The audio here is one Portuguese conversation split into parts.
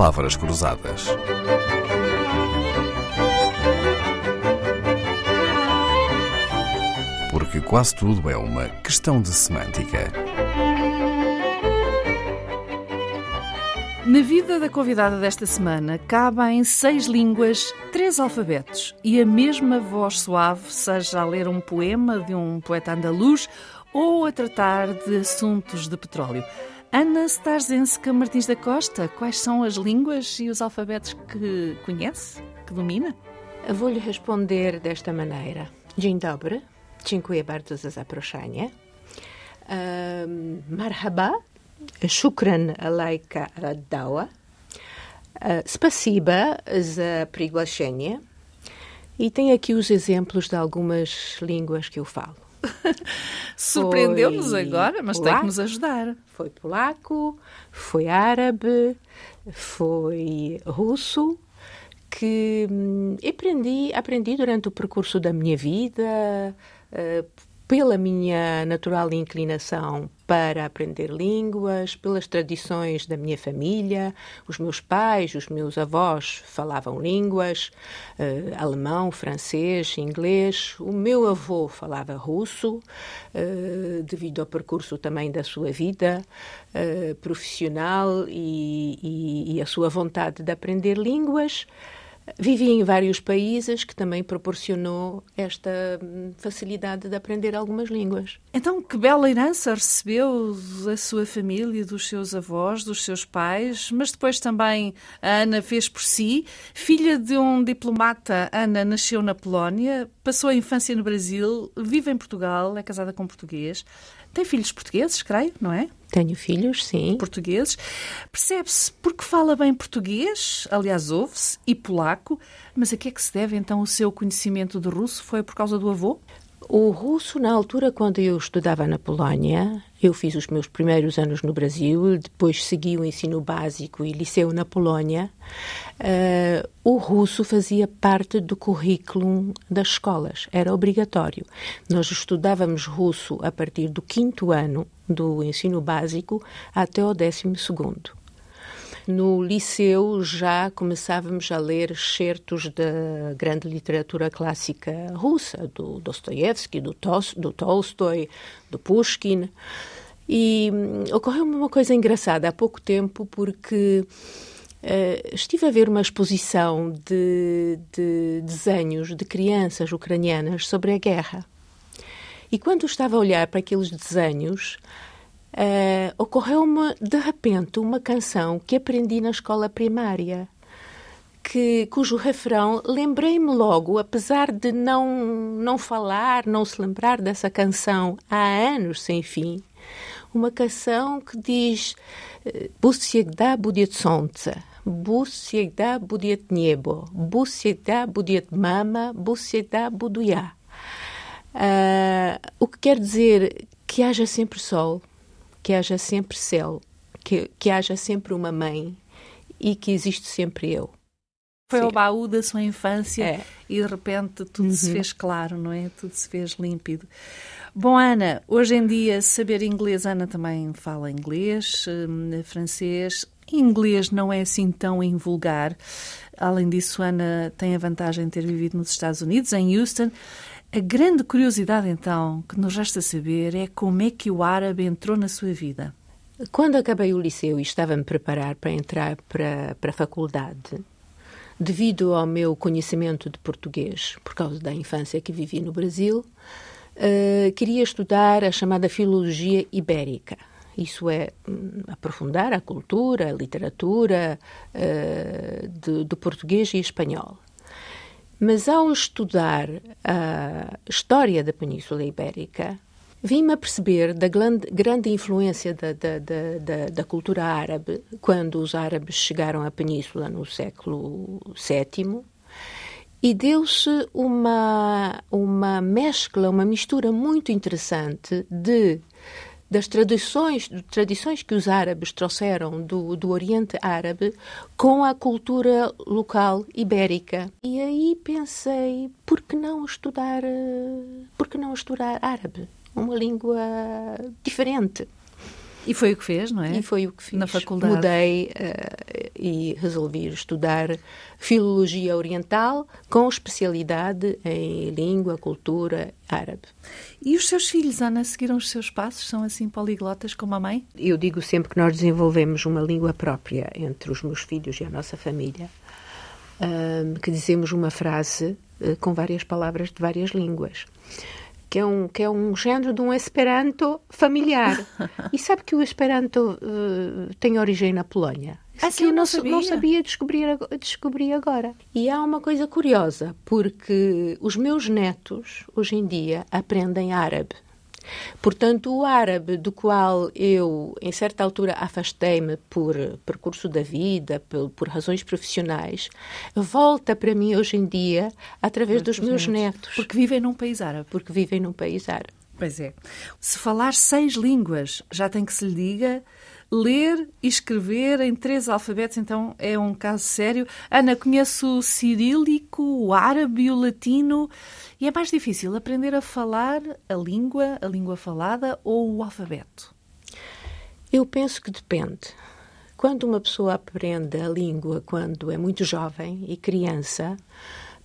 palavras cruzadas. Porque quase tudo é uma questão de semântica. Na vida da convidada desta semana cabem seis línguas, três alfabetos e a mesma voz suave, seja a ler um poema de um poeta andaluz ou a tratar de assuntos de petróleo. Ana Starzenska Martins da Costa, quais são as línguas e os alfabetos que conhece, que domina? Vou lhe responder desta maneira. Dzień dobry, dziękuję bardzo za zaproszenie. Ehm, marhaba, shukran alajka dała. Eh, spasiba za priglašenie. E tem aqui os exemplos de algumas línguas que eu falo. Surpreendeu-nos agora, mas polaco, tem que nos ajudar. Foi polaco, foi árabe, foi russo, que hum, aprendi, aprendi durante o percurso da minha vida, uh, pela minha natural inclinação para aprender línguas, pelas tradições da minha família. Os meus pais, os meus avós falavam línguas, uh, alemão, francês, inglês. O meu avô falava russo, uh, devido ao percurso também da sua vida uh, profissional e, e, e a sua vontade de aprender línguas. Vivi em vários países que também proporcionou esta hum, facilidade de aprender algumas línguas. Então, que bela herança recebeu da sua família, dos seus avós, dos seus pais, mas depois também a Ana fez por si. Filha de um diplomata, Ana nasceu na Polónia, passou a infância no Brasil, vive em Portugal, é casada com português. Tem filhos portugueses, creio, não é? Tenho filhos, sim. Portugueses. Percebe-se porque fala bem português, aliás, ouve-se, e polaco, mas a que é que se deve então o seu conhecimento de russo? Foi por causa do avô? O russo, na altura, quando eu estudava na Polónia, eu fiz os meus primeiros anos no Brasil, depois segui o ensino básico e liceu na Polónia. Uh, o russo fazia parte do currículo das escolas, era obrigatório. Nós estudávamos russo a partir do quinto ano do ensino básico até o décimo segundo. No liceu já começávamos a ler excertos da grande literatura clássica russa, do Dostoiévski, do, do Tolstói, do Pushkin. E hum, ocorreu-me uma coisa engraçada há pouco tempo, porque uh, estive a ver uma exposição de, de desenhos de crianças ucranianas sobre a guerra. E quando estava a olhar para aqueles desenhos, uh, ocorreu-me de repente uma canção que aprendi na escola primária. Que, cujo refrão lembrei-me logo, apesar de não, não falar, não se lembrar dessa canção há anos sem fim, uma canção que diz Bus всегда будет солнце, Bus всегда будет небо, Bus всегда будет мама, Bus всегда буду я. Uh, o que quer dizer que haja sempre sol, que haja sempre céu, que, que haja sempre uma mãe e que existe sempre eu. Foi Sim. ao baú da sua infância é. e de repente tudo uhum. se fez claro, não é? Tudo se fez límpido. Bom, Ana, hoje em dia saber inglês, Ana também fala inglês, hum, francês. Inglês não é assim tão invulgar. Além disso, Ana tem a vantagem de ter vivido nos Estados Unidos, em Houston. A grande curiosidade, então, que nos resta saber é como é que o árabe entrou na sua vida. Quando acabei o liceu e estava a preparar para entrar para, para a faculdade, devido ao meu conhecimento de português, por causa da infância que vivi no Brasil, uh, queria estudar a chamada filologia ibérica. Isso é um, aprofundar a cultura, a literatura uh, do português e espanhol. Mas ao estudar a história da Península Ibérica, vim-me a perceber da grande, grande influência da, da, da, da, cultura árabe quando os árabes chegaram à Península no século VII e deu-se uma, uma mescla, uma mistura muito interessante de das tradições, tradições que os árabes trouxeram do, do Oriente Árabe com a cultura local ibérica. E aí pensei, por que não estudar, por que não estudar árabe? uma língua diferente. E foi o que fez, não é? E foi o que fiz. Na faculdade. Mudei. E resolvi estudar filologia oriental com especialidade em língua, cultura árabe. E os seus filhos, Ana, seguiram os seus passos? São assim poliglotas como a mãe? Eu digo sempre que nós desenvolvemos uma língua própria entre os meus filhos e a nossa família. Um, que dizemos uma frase uh, com várias palavras de várias línguas que é um, que é um género de um Esperanto familiar. e sabe que o Esperanto uh, tem origem na Polónia. Ah, sim, eu não sabia. Não sabia descobrir, descobrir agora. E há uma coisa curiosa, porque os meus netos, hoje em dia, aprendem árabe. Portanto, o árabe, do qual eu, em certa altura, afastei-me por percurso da vida, por, por, razões profissionais, volta para mim hoje em dia através dos meus netos. Porque vivem num país árabe. Porque vivem num país árabe. Pois é. Se falar seis línguas, já tem que se lhe diga ler e escrever em três alfabetos, então é um caso sério. Ana, conheço o cirílico, o árabe o latino. E é mais difícil aprender a falar a língua, a língua falada ou o alfabeto? Eu penso que depende. Quando uma pessoa aprende a língua quando é muito jovem e criança,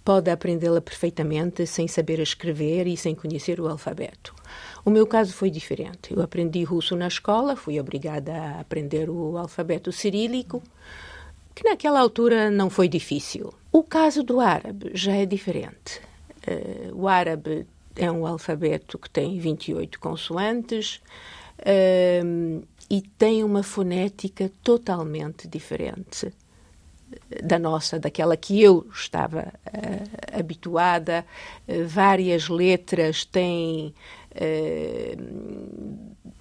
pode aprendê-la perfeitamente sem saber escrever e sem conhecer o alfabeto. O meu caso foi diferente. Eu aprendi russo na escola, fui obrigada a aprender o alfabeto cirílico, que naquela altura não foi difícil. O caso do árabe já é diferente. Uh, o árabe é um alfabeto que tem 28 consoantes uh, e tem uma fonética totalmente diferente da nossa, daquela que eu estava uh, habituada. várias letras têm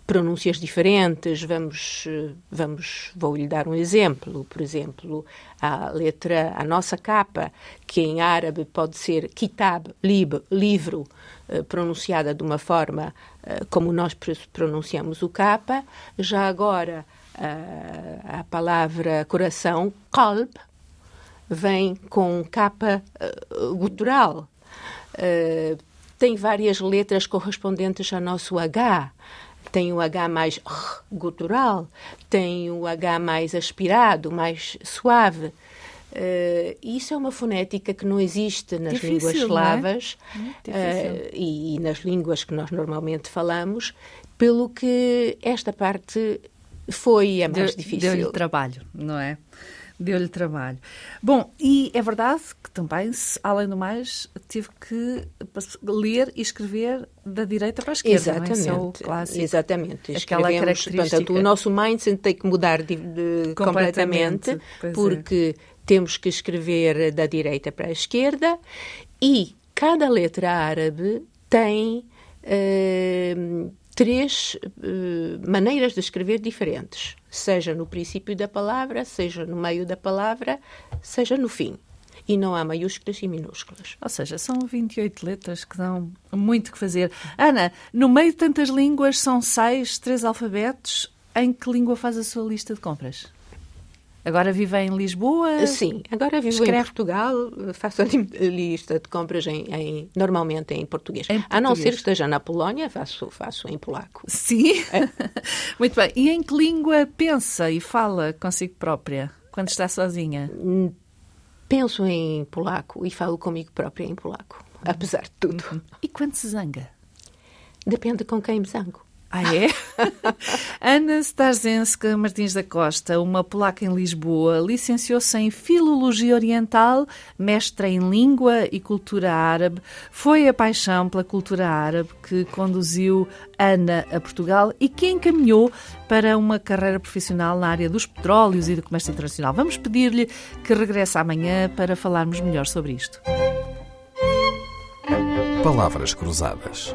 pronúncias diferentes. Vamos, vamos, vou-lhe dar um exemplo. Por exemplo, a letra, a nossa capa, que em árabe pode ser kitab, lib, livro, eh, pronunciada de uma forma eh, como nós pronunciamos o capa. Já agora, eh, a palavra coração, qalb, vem com capa gutural. tem várias letras correspondentes ao nosso H tem o H mais gutural, tem o H mais aspirado, mais suave. Uh, isso é uma fonética que não existe nas difícil, línguas é? eslavas uh, e, e, nas línguas que nós normalmente falamos, pelo que esta parte foi a mais deu, difícil. Deu-lhe trabalho, não é? Deu-lhe trabalho. Bom, e é verdade que também, além do mais, tive que ler e escrever da direita para a esquerda. Exatamente. Não é? Esse é clássico. Exatamente. Aquela característica. Portanto, o nosso mindset tem que mudar de, de, completamente, completamente é. porque é. temos que escrever da direita para a esquerda e cada letra árabe tem. Uh, três uh, maneiras de escrever diferentes, seja no princípio da palavra, seja no meio da palavra, seja no fim. E não há maiúsculas e minúsculas. Ou seja, são 28 letras que dão muito que fazer. Ana, no meio de tantas línguas, são seis, três alfabetos. Em que língua faz a sua lista de compras? Agora vive em Lisboa? Sim, agora vivo escreve... em Portugal, faço a lista de compras em, em normalmente em português. em português. A não ser que esteja na Polónia, faço, faço em polaco. Sim? É. Muito bem. E em que língua pensa e fala consigo própria quando está sozinha? Hum, penso em polaco e falo comigo própria em polaco, apesar de tudo. E quando se zanga? Depende com quem me zango. Ah, é? Ana Starzenska Martins da Costa, uma polaca em Lisboa, licenciou-se em Filologia Oriental, mestra em Língua e Cultura Árabe. Foi a paixão pela cultura árabe que conduziu Ana a Portugal e que encaminhou para uma carreira profissional na área dos petróleos e do comércio internacional. Vamos pedir-lhe que regresse amanhã para falarmos melhor sobre isto. Palavras Cruzadas,